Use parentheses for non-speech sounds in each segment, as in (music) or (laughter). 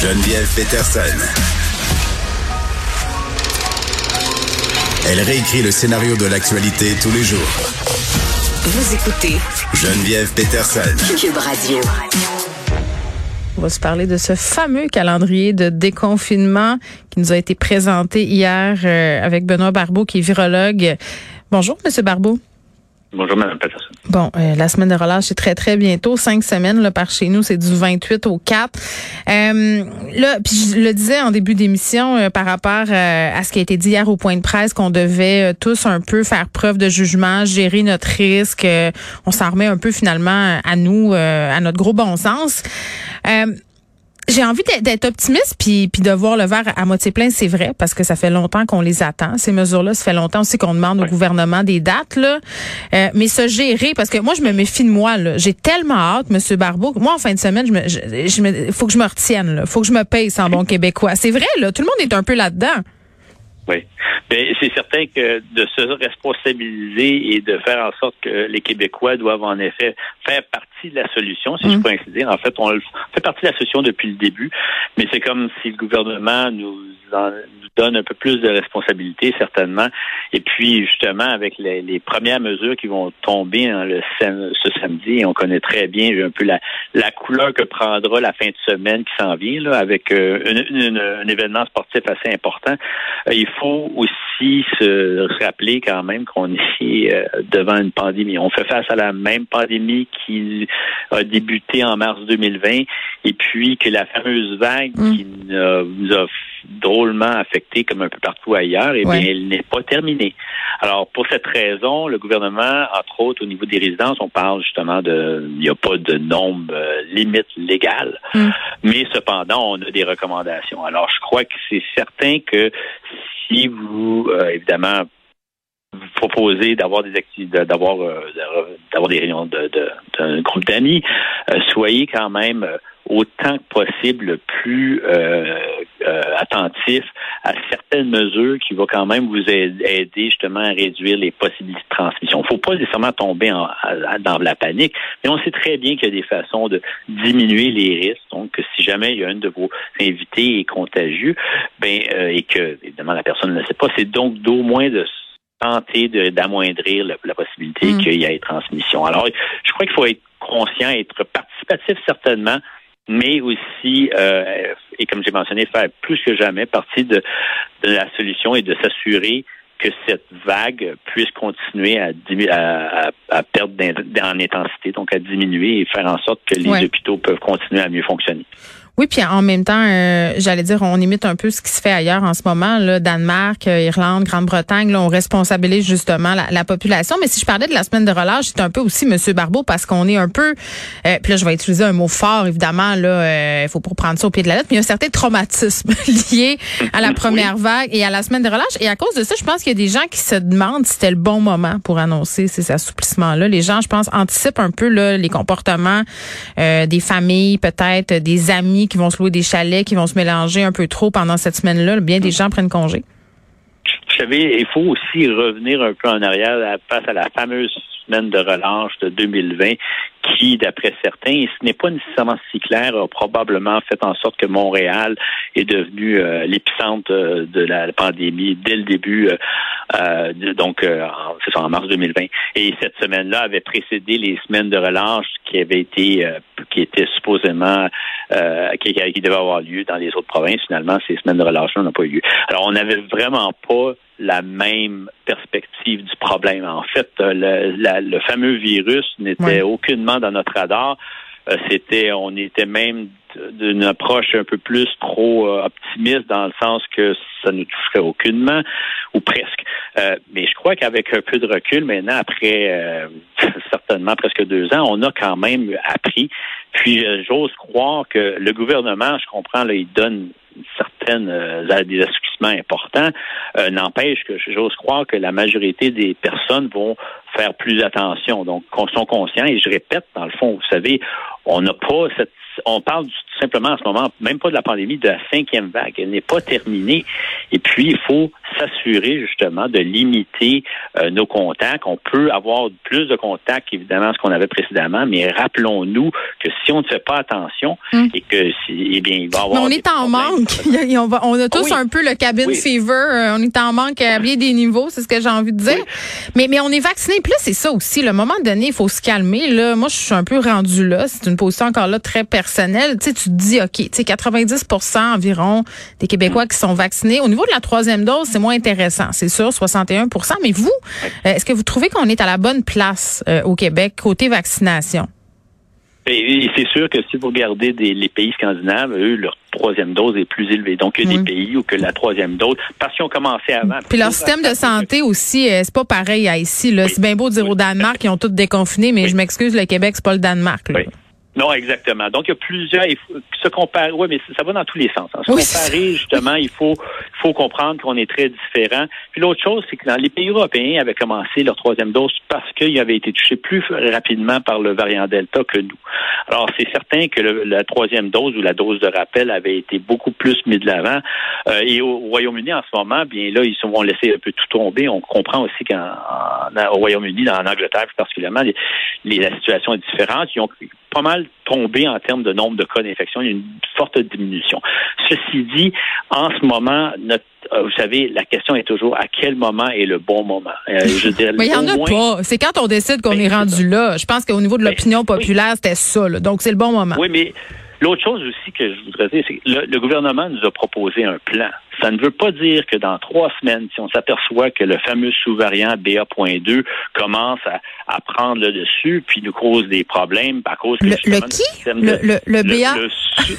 Geneviève Peterson. Elle réécrit le scénario de l'actualité tous les jours. Vous écoutez Geneviève Peterson. Cube Radio. On va se parler de ce fameux calendrier de déconfinement qui nous a été présenté hier euh, avec Benoît Barbeau, qui est virologue. Bonjour, Monsieur Barbeau. Bonjour, Mme Peterson. Bon, euh, la semaine de relâche, c'est très, très bientôt. Cinq semaines là, par chez nous, c'est du 28 au 4. Euh, là, puis je le disais en début d'émission euh, par rapport euh, à ce qui a été dit hier au point de presse, qu'on devait tous un peu faire preuve de jugement, gérer notre risque. on s'en remet un peu finalement à nous, à notre gros bon sens j'ai envie d'être optimiste puis, puis de voir le verre à moitié plein, c'est vrai, parce que ça fait longtemps qu'on les attend. Ces mesures-là, ça fait longtemps aussi qu'on demande au gouvernement des dates. Là. Euh, mais se gérer, parce que moi, je me méfie de moi. J'ai tellement hâte, Monsieur Barbeau. Moi, en fin de semaine, je me, je, me, faut que je me retienne. Là. faut que je me paye sans bon québécois. C'est vrai, là. Tout le monde est un peu là-dedans. Oui. Mais c'est certain que de se responsabiliser et de faire en sorte que les Québécois doivent en effet faire partie de la solution, si je mmh. peux ainsi dire. En fait, on fait partie de la solution depuis le début, mais c'est comme si le gouvernement nous, en, donne un peu plus de responsabilité, certainement. Et puis, justement, avec les, premières mesures qui vont tomber hein, le, ce samedi, on connaît très bien un peu la, la couleur que prendra la fin de semaine qui s'en vient, là, avec euh, un événement sportif assez important. Euh, il faut aussi se rappeler quand même qu'on est euh, devant une pandémie. On fait face à la même pandémie qui a débuté en mars 2020 et puis que la fameuse vague mm. qui nous a drôlement affecté comme un peu partout ailleurs, et eh bien, elle n'est pas terminée. Alors, pour cette raison, le gouvernement, entre autres, au niveau des résidences, on parle justement de, il n'y a pas de nombre euh, limite légale, mm. mais cependant, on a des recommandations. Alors, je crois que c'est certain que si vous, euh, évidemment, vous proposez d'avoir des activités, d'avoir euh, d'avoir des réunions de, d'un groupe d'amis, soyez quand même autant que possible plus euh, euh, attentif à certaines mesures qui vont quand même vous aider justement à réduire les possibilités de transmission. Il ne faut pas nécessairement tomber en, dans la panique, mais on sait très bien qu'il y a des façons de diminuer les risques. Donc, si jamais il y a un de vos invités est contagieux, ben euh, et que évidemment la personne ne le sait pas, c'est donc d'au moins de tenter d'amoindrir la, possibilité mm. qu'il y ait transmission. Alors, je crois qu'il faut être conscient, être participatif certainement, mais aussi, euh, et comme j'ai mentionné, faire plus que jamais partie de, la solution et de s'assurer que cette vague puisse continuer à, à, à perdre en intensité, donc à diminuer et faire en sorte que les hôpitaux peuvent continuer à mieux fonctionner. Oui, puis en même temps, euh, j'allais dire, on imite un peu ce qui se fait ailleurs en ce moment. Là, Danemark, euh, Irlande, Grande-Bretagne, là, on responsabilise justement la, population. Mais si je parlais de la semaine de relâche, c'est un peu aussi Monsieur Barbeau parce qu'on est un peu. Euh, puis là, je vais utiliser un mot fort, évidemment. Là, il faut pas prendre ça au pied de la lettre. Mais il y a un certain traumatisme (laughs) lié à la première vague et à la semaine de relâche. Et à cause de ça, je pense qu'il y a des gens qui se demandent si c'était le bon moment pour annoncer ces assouplissements-là. Les gens, je pense, anticipent un peu là, les comportements des familles, peut-être des amis qui vont se louer des chalets, qui vont se mélanger un peu trop pendant cette semaine-là. Bien des gens prennent congé. Vous savez, il faut aussi revenir un peu en arrière face à la fameuse semaine de relâche de 2020 qui, d'après certains, et ce n'est pas nécessairement si clair, a probablement fait en sorte que Montréal est devenu euh, l'épicentre euh, de la pandémie dès le début, euh, euh donc c'est en mars 2020. Et cette semaine-là avait précédé les semaines de relâche qui avaient été, qui étaient supposément, qui, qui devaient avoir lieu dans les autres provinces. Finalement, ces semaines de relâche n'ont pas eu lieu. Alors, on n'avait vraiment pas la même perspective du problème. En fait, le, le fameux virus n'était aucunement dans notre radar. Euh, c'était, on était même d'une approche un peu plus trop euh, optimiste dans le sens que ça ne toucherait aucunement ou presque. Euh, mais je crois qu'avec un peu de recul maintenant, après (laughs) certainement presque deux ans, on a quand même appris. Puis j'ose croire que le gouvernement, je comprends, là, il donne certaines des renoncement important, euh, n'empêche que j'ose croire que la majorité des personnes vont faire plus attention. Donc, sont conscients, et je répète, dans le fond, vous savez, on n'a pas cette on parle simplement en ce moment, même pas de la pandémie, de la cinquième vague. Elle n'est pas terminée. Et puis, il faut s'assurer justement de limiter euh, nos contacts. On peut avoir plus de contacts, évidemment, ce qu'on avait précédemment, mais rappelons-nous que si on ne fait pas attention hum. et que, si, eh bien, il va y avoir. Mais on est en manque. (laughs) on, a tous un peu le cabin fever. Euh, on est en manque à bien des niveaux, c'est ce que j'ai envie de dire. Mais, mais on est vacciné. Puis là, c'est ça aussi. Le moment donné, il faut se calmer. Là, moi, je suis un peu rendu là. C'est une position encore là très personnelle. Tu sais, tu te dis, OK, tu sais, 90% environ des Québécois qui sont vaccinés. Au niveau de la troisième dose, c'est moins intéressant. C'est sûr, 61% Mais vous, euh, est-ce que vous trouvez qu'on est à la bonne place euh, au Québec côté vaccination? c'est sûr que si vous regardez les pays scandinaves, eux, leur troisième dose est plus élevée. Donc, il y a des pays où que la troisième dose, parce qu'ils ont commencé avant. Puis leur système de santé aussi, euh, c'est pas pareil à ici. C'est bien beau de dire au Danemark, ils ont tous déconfiné, mais je m'excuse, le Québec, c'est pas le Danemark. Non, exactement. Donc, il y a plusieurs. Il faut se comparer. Oui, mais ça va dans tous les sens. Hein. Se comparer, justement, il faut, faut comprendre qu'on est très différents. Puis l'autre chose, c'est que dans les pays européens avaient commencé leur troisième dose parce qu'ils avaient été touchés plus rapidement par le variant Delta que nous. Alors, c'est certain que la troisième dose ou la dose de rappel avait été beaucoup plus mise de l'avant. Euh, et au, Royaume-Uni, en ce moment, bien là, ils se vont laisser un peu tout tomber. On comprend aussi qu'au Royaume-Uni, en Angleterre plus particulièrement, la situation est différente. Ils ont pas mal tombé en termes de nombre de cas d'infection. Il y a une forte diminution. Ceci dit, en ce moment, notre euh, vous savez, la question est toujours à quel moment est le bon moment? Euh, (laughs) je Mais il n'y en a pas. C'est quand on décide qu'on ben, est rendu là. Je pense qu'au niveau de ben, l'opinion populaire, c'était ça. Donc, c'est le bon moment. Oui, mais L'autre chose aussi que je voudrais dire, c'est que le, gouvernement nous a proposé un plan. Ça ne veut pas dire que dans trois semaines, si on s'aperçoit que le fameux sous-variant BA.2 commence à, à, prendre le dessus, puis nous cause des problèmes à cause que le, le qui? le, le, BA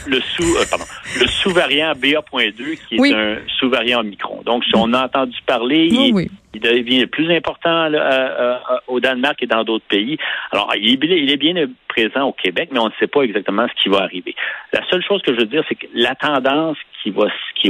le, sous euh, pardon le sous-variant BA.2 qui est un sous-variant Omicron. Donc si on a entendu parler, il, il devient plus important au Danemark et dans d'autres pays. Alors, il est, bien présent au Québec, mais on ne sait pas exactement ce qui va arriver. La seule chose que je veux dire, c'est que la tendance qui va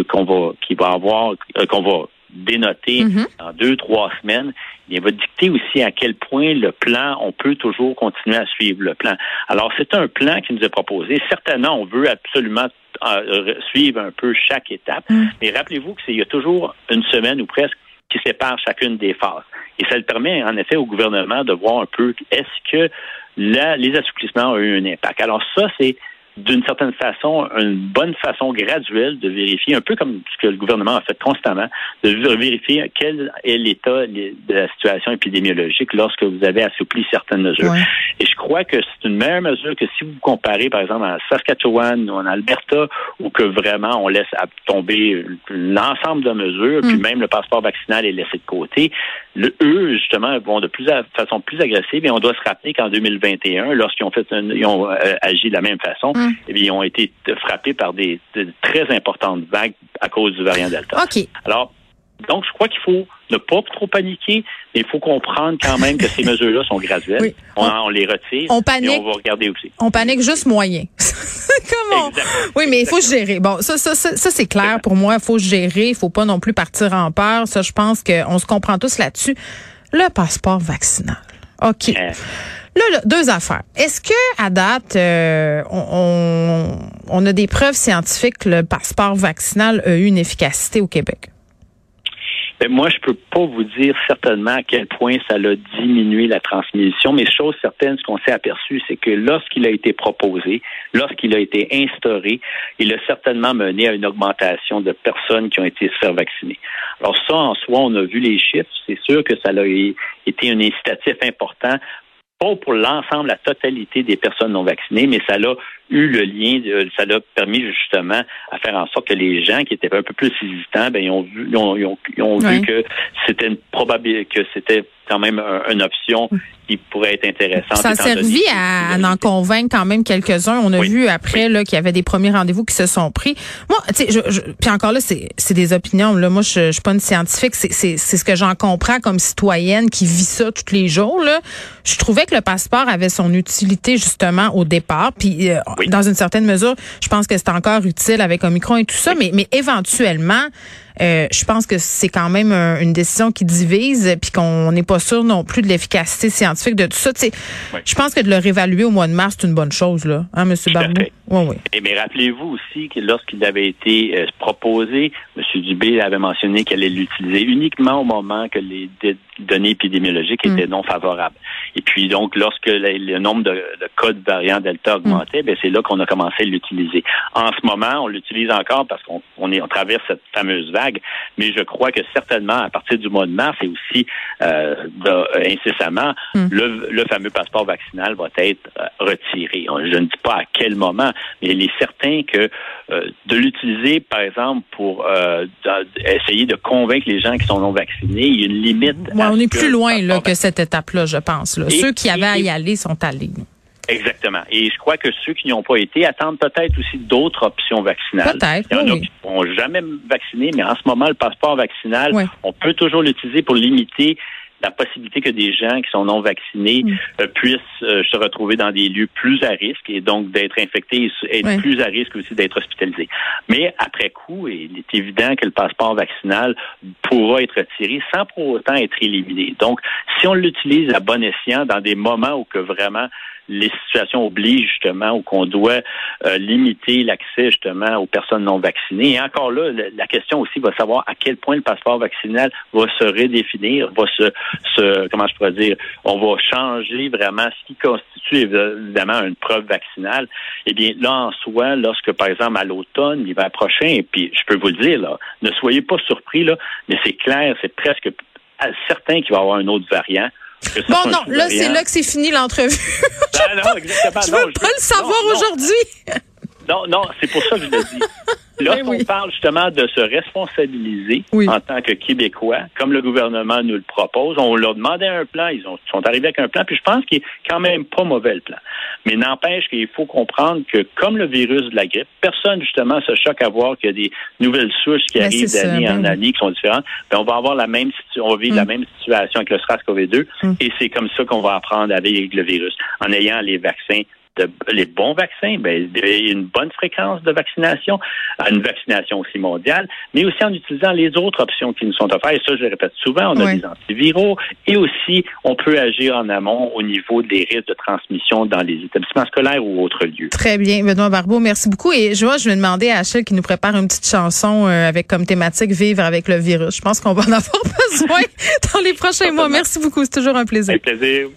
qu'on va qui va avoir euh, qu'on va dénoter mm-hmm. dans deux trois semaines, il va dicter aussi à quel point le plan, on peut toujours continuer à suivre le plan. Alors, c'est un plan qui nous est proposé. Certainement, on veut absolument euh, suivre un peu chaque étape, mm. mais rappelez-vous qu'il y a toujours une semaine ou presque qui sépare chacune des phases. Et ça le permet, en effet, au gouvernement de voir un peu est-ce que les assouplissements ont eu un impact? Alors ça, c'est d'une certaine façon, une bonne façon graduelle de vérifier, un peu comme ce que le gouvernement a fait constamment, de vérifier quel est l'état de la situation épidémiologique lorsque vous avez assoupli certaines mesures. Et je crois que c'est une meilleure mesure que si vous comparez, par exemple, en Saskatchewan ou en Alberta, où que vraiment on laisse tomber l'ensemble de mesures, puis mm. même le passeport vaccinal est laissé de côté. Le, eux, justement, vont de plus façon plus agressive et on doit se rappeler qu'en 2021, lorsqu'ils ont fait ils ont euh, agi de la même façon, mm. eh bien, ils ont été frappés par des, très importantes vagues à cause du variant Delta. OK. Alors, donc, je crois qu'il faut ne pas trop paniquer, mais il faut comprendre quand même que ces (laughs) mesures-là sont graduelles. On, les retire on panique, et on va regarder aussi. On panique juste moyen. (laughs) Comment? Oui, mais il faut gérer. Bon, ça, ça, ça, c'est clair pour moi. Il faut gérer. Il faut pas non plus partir en peur. Ça, je pense qu'on se comprend tous là-dessus. Le passeport vaccinal. OK. Euh. Là, deux affaires. Est-ce que à date, euh, on, a des preuves scientifiques que le passeport vaccinal a eu une efficacité au Québec? Ben, moi, je peux pas vous dire certainement à quel point ça a diminué la transmission, mais chose certaine, ce qu'on s'est aperçu, c'est que lorsqu'il a été proposé, lorsqu'il a été instauré, il a certainement mené à une augmentation de personnes qui ont été se faire vacciner. Alors ça, en soi, on a vu les chiffres. C'est sûr que ça a été un incitatif important pas pour l'ensemble, la totalité des personnes non vaccinées, mais ça a eu le lien, ça a permis justement à faire en sorte que les gens qui étaient un peu plus hésitants, ben, ils ont vu, ils ont, vu que c'était une probabilité, que c'était quand même une option qui pourrait être intéressante. Ça a servi à, en convaincre quand même quelques-uns. On a vu après là qu'il y avait des premiers rendez-vous qui se sont pris. Moi, tu sais, je, puis encore là, c'est des opinions. Là, moi, je, je suis pas une scientifique. C'est ce que j'en comprends comme citoyenne qui vit ça tous les jours. Là, je trouvais que le passeport avait son utilité justement au départ. Puis euh, dans une certaine mesure, je pense que c'est encore utile avec Omicron et tout ça. Mais mais éventuellement euh, je pense que c'est quand même une décision qui divise, puis qu'on n'est pas sûr non plus de l'efficacité scientifique de tout ça. Je pense que de le réévaluer au mois de mars, c'est une bonne chose, là, hein, M. Barbeau? Oui, oui. Et mais rappelez-vous aussi que lorsqu'il avait été euh, proposé, M. Dubé avait mentionné qu'elle allait l'utiliser uniquement au moment que les données épidémiologiques étaient mm. non favorables. Et puis donc, lorsque le, nombre de, de, cas de variants Delta augmentait, mm. c'est là qu'on a commencé à l'utiliser. En ce moment, on l'utilise encore parce qu'on on on traverse cette fameuse vague, mais je crois que certainement à partir du mois de mars et aussi euh, incessamment, mm. le, le, fameux passeport vaccinal va être euh, retiré. Je ne dis pas à quel moment, mais il est certain que euh, de l'utiliser, par exemple, pour euh, essayer de convaincre les gens qui sont non vaccinés, il y a une limite. on est plus loin là, que cette étape-là, je pense. ceux qui avaient à y aller sont allés. Exactement. Et je crois que ceux qui n'y ont pas été attendent peut-être aussi d'autres options vaccinales. Peut-être. Il y en a qui ne vont jamais vacciner, mais en ce moment, le passeport vaccinal, on peut toujours l'utiliser pour limiter la possibilité que des gens qui sont non vaccinés mm. euh, puissent euh, se retrouver dans des lieux plus à risque et donc d'être infectés et être plus à risque aussi d'être hospitalisés. Mais après coup, il est évident que le passeport vaccinal pourra être retiré sans pour autant être éliminé. Donc, si on l'utilise à bon escient dans des moments où que vraiment les situations obligent justement ou qu'on doit euh, limiter l'accès justement aux personnes non vaccinées. Et encore là, la question aussi va savoir à quel point le passeport vaccinal va se redéfinir, va se, se comment je pourrais dire, on va changer vraiment ce qui constitue évidemment une preuve vaccinale. Eh bien, là en soi, lorsque par exemple à l'automne, l'hiver prochain, et puis je peux vous le dire là, ne soyez pas surpris là, mais c'est clair, c'est presque certain qu'il va y avoir un autre variant. Bon, non, là, c'est là que c'est fini l'entrevue. Ben non, (laughs) exactement. Je veux pas le savoir aujourd'hui? Non, non, c'est pour ça que je le dis. (laughs) Lorsqu'on ben parle justement de se responsabiliser en tant que Québécois, comme le gouvernement nous le propose, on leur demandait un plan, ils ont, sont arrivés avec un plan, puis je pense qu'il est quand même pas mauvais le plan. Mais n'empêche qu'il faut comprendre que comme le virus de la grippe, personne justement se choque à voir qu'il y a des nouvelles souches qui ben, arrivent d'année en ben année qui sont différentes. On va avoir la même on va vivre la mm. même situation avec le SRAS-CoV-2 mm. et c'est comme ça qu'on va apprendre avec le virus en ayant les vaccins les bons vaccins, ben, une bonne fréquence de vaccination, une vaccination aussi mondiale, mais aussi en utilisant les autres options qui nous sont offertes. Et ça, je le répète souvent, on a des antiviraux et aussi on peut agir en amont au niveau des risques de transmission dans les établissements scolaires ou autres lieux. Très bien, Benoît Barbeau, merci beaucoup. Et je vois, je vais demander à Achille qui nous prépare une petite chanson euh, avec comme thématique Vivre avec le virus. Je pense qu'on va en avoir (laughs) besoin dans les prochains mois. Merci beaucoup, c'est toujours un plaisir. Un plaisir.